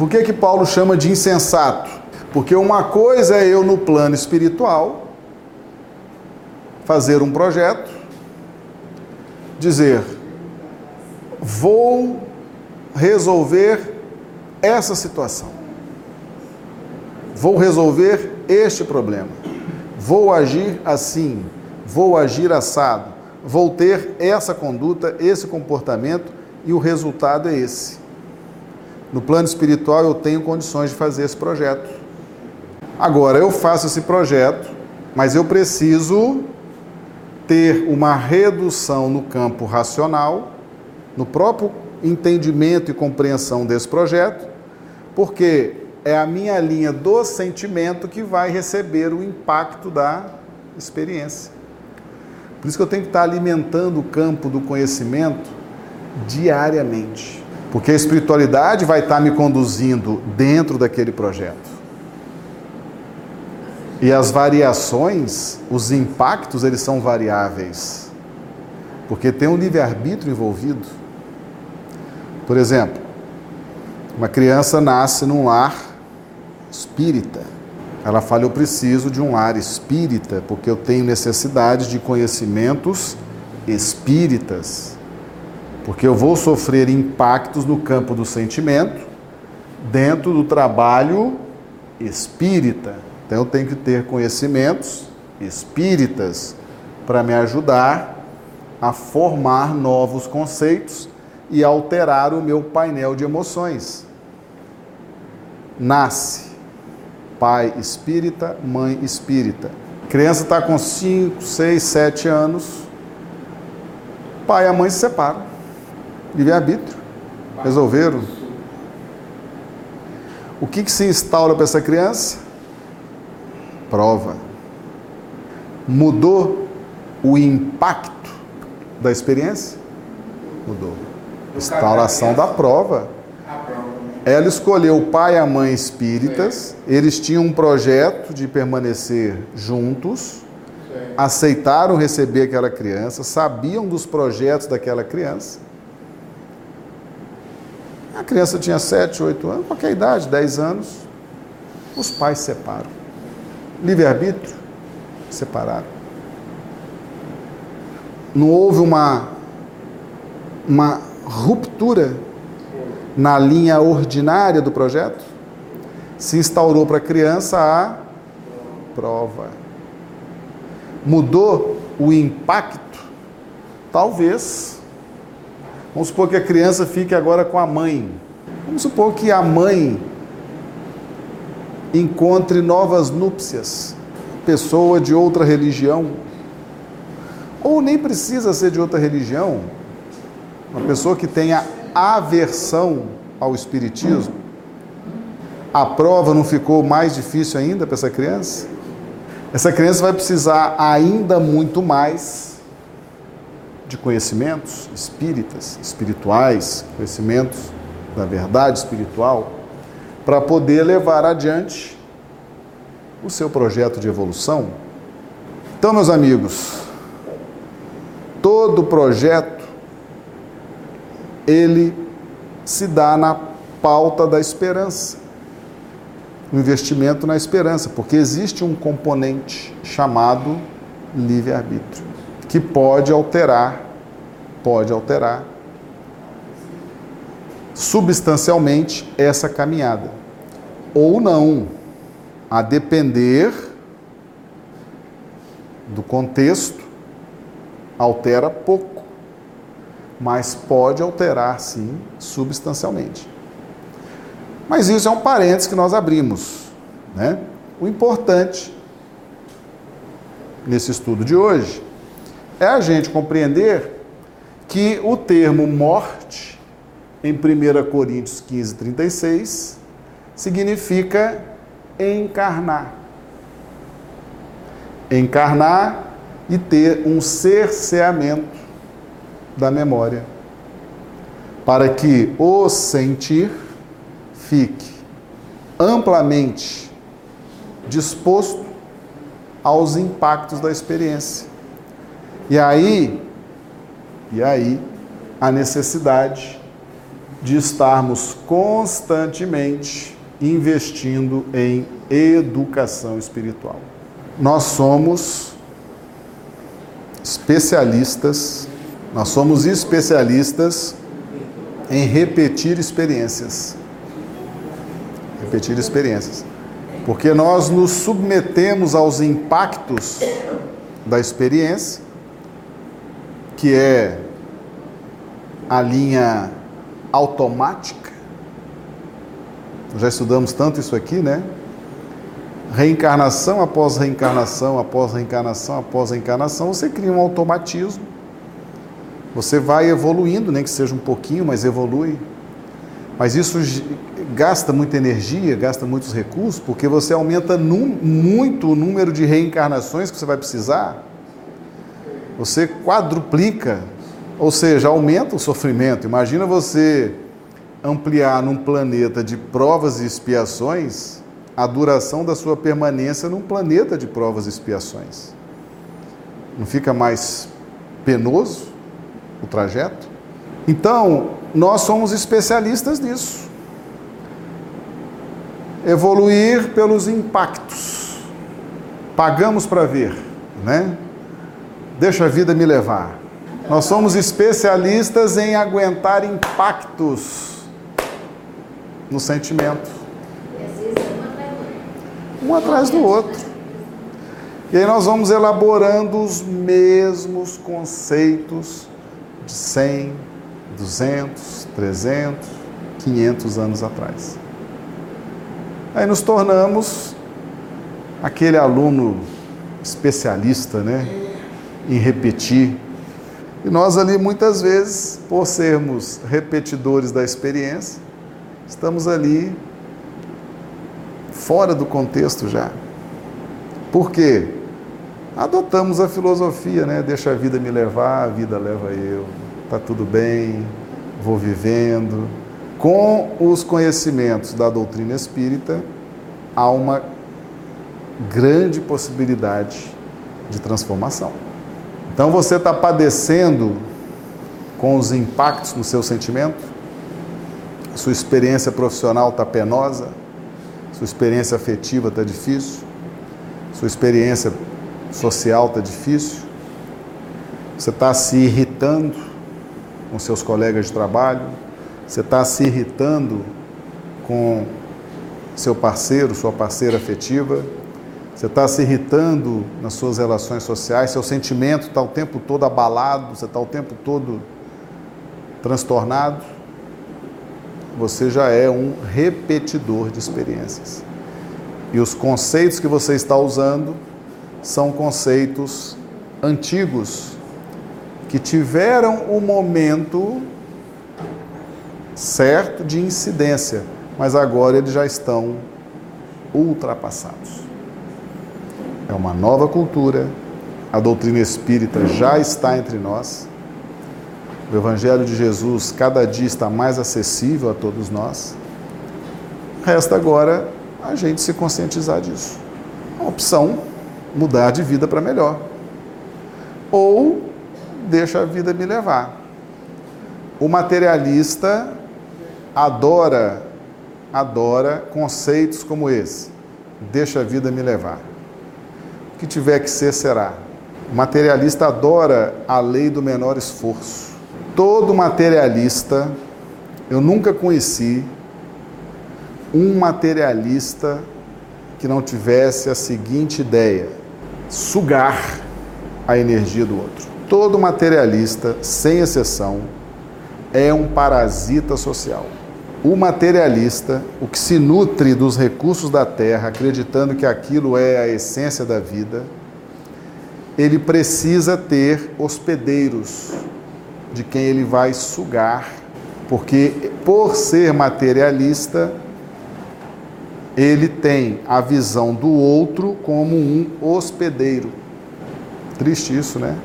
Por que, que Paulo chama de insensato? Porque uma coisa é eu, no plano espiritual, fazer um projeto, dizer: vou resolver essa situação, vou resolver este problema, vou agir assim, vou agir assado, vou ter essa conduta, esse comportamento e o resultado é esse. No plano espiritual eu tenho condições de fazer esse projeto. Agora eu faço esse projeto, mas eu preciso ter uma redução no campo racional, no próprio entendimento e compreensão desse projeto, porque é a minha linha do sentimento que vai receber o impacto da experiência. Por isso que eu tenho que estar alimentando o campo do conhecimento diariamente. Porque a espiritualidade vai estar me conduzindo dentro daquele projeto. E as variações, os impactos, eles são variáveis. Porque tem um livre-arbítrio envolvido. Por exemplo, uma criança nasce num lar espírita. Ela fala: Eu preciso de um lar espírita, porque eu tenho necessidade de conhecimentos espíritas. Porque eu vou sofrer impactos no campo do sentimento dentro do trabalho espírita. Então eu tenho que ter conhecimentos espíritas para me ajudar a formar novos conceitos e alterar o meu painel de emoções. Nasce pai espírita, mãe espírita. Criança está com 5, 6, 7 anos. Pai e a mãe se separam. Livre-arbítrio. Resolveram. O que, que se instaura para essa criança? prova. Mudou o impacto da experiência? Mudou. Instauração da prova. Ela escolheu o pai e a mãe espíritas, eles tinham um projeto de permanecer juntos, aceitaram receber aquela criança, sabiam dos projetos daquela criança. A criança tinha 7, 8 anos, qualquer idade, 10 anos, os pais separam livre-arbítrio, separaram. Não houve uma, uma ruptura na linha ordinária do projeto? Se instaurou para a criança a prova. Mudou o impacto? Talvez. Vamos supor que a criança fique agora com a mãe. Vamos supor que a mãe encontre novas núpcias, pessoa de outra religião, ou nem precisa ser de outra religião, uma pessoa que tenha aversão ao espiritismo, a prova não ficou mais difícil ainda para essa criança? Essa criança vai precisar ainda muito mais de conhecimentos espíritas, espirituais, conhecimentos da verdade espiritual para poder levar adiante o seu projeto de evolução. Então, meus amigos, todo projeto ele se dá na pauta da esperança. O investimento na esperança, porque existe um componente chamado livre-arbítrio, que pode alterar, pode alterar substancialmente essa caminhada. Ou não, a depender do contexto, altera pouco, mas pode alterar sim substancialmente. Mas isso é um parênteses que nós abrimos. Né? O importante nesse estudo de hoje é a gente compreender que o termo morte em 1 Coríntios 15, 36, significa encarnar. Encarnar e ter um cerceamento da memória, para que o sentir fique amplamente disposto aos impactos da experiência. E aí, e aí a necessidade de estarmos constantemente investindo em educação espiritual. Nós somos especialistas, nós somos especialistas em repetir experiências. Repetir experiências. Porque nós nos submetemos aos impactos da experiência, que é a linha automática. Já estudamos tanto isso aqui, né? Reencarnação após reencarnação, após reencarnação, após reencarnação, você cria um automatismo. Você vai evoluindo, nem que seja um pouquinho, mas evolui. Mas isso gasta muita energia, gasta muitos recursos, porque você aumenta num, muito o número de reencarnações que você vai precisar. Você quadruplica, ou seja, aumenta o sofrimento. Imagina você ampliar num planeta de provas e expiações a duração da sua permanência num planeta de provas e expiações. Não fica mais penoso o trajeto? Então, nós somos especialistas nisso. Evoluir pelos impactos. Pagamos para ver, né? Deixa a vida me levar. Nós somos especialistas em aguentar impactos no sentimento. Um atrás do outro. E aí nós vamos elaborando os mesmos conceitos de 100, 200, 300, 500 anos atrás. Aí nos tornamos aquele aluno especialista, né, em repetir. E nós ali muitas vezes, por sermos repetidores da experiência, estamos ali fora do contexto já. Por quê? Adotamos a filosofia, né? Deixa a vida me levar, a vida leva eu. Tá tudo bem, vou vivendo. Com os conhecimentos da doutrina espírita, há uma grande possibilidade de transformação. Então você está padecendo com os impactos no seu sentimento? Sua experiência profissional está penosa? Sua experiência afetiva está difícil? Sua experiência social está difícil? Você está se irritando com seus colegas de trabalho? Você está se irritando com seu parceiro, sua parceira afetiva? Você está se irritando nas suas relações sociais? Seu sentimento está o tempo todo abalado? Você está o tempo todo transtornado? Você já é um repetidor de experiências. E os conceitos que você está usando são conceitos antigos que tiveram o momento certo de incidência, mas agora eles já estão ultrapassados. É uma nova cultura, a doutrina espírita já está entre nós. O Evangelho de Jesus cada dia está mais acessível a todos nós. Resta agora a gente se conscientizar disso. A opção mudar de vida para melhor. Ou deixa a vida me levar. O materialista adora, adora conceitos como esse. Deixa a vida me levar. Que tiver que ser, será. O materialista adora a lei do menor esforço. Todo materialista, eu nunca conheci um materialista que não tivesse a seguinte ideia: sugar a energia do outro. Todo materialista, sem exceção, é um parasita social. O materialista, o que se nutre dos recursos da terra, acreditando que aquilo é a essência da vida, ele precisa ter hospedeiros de quem ele vai sugar, porque por ser materialista, ele tem a visão do outro como um hospedeiro. Triste isso, né?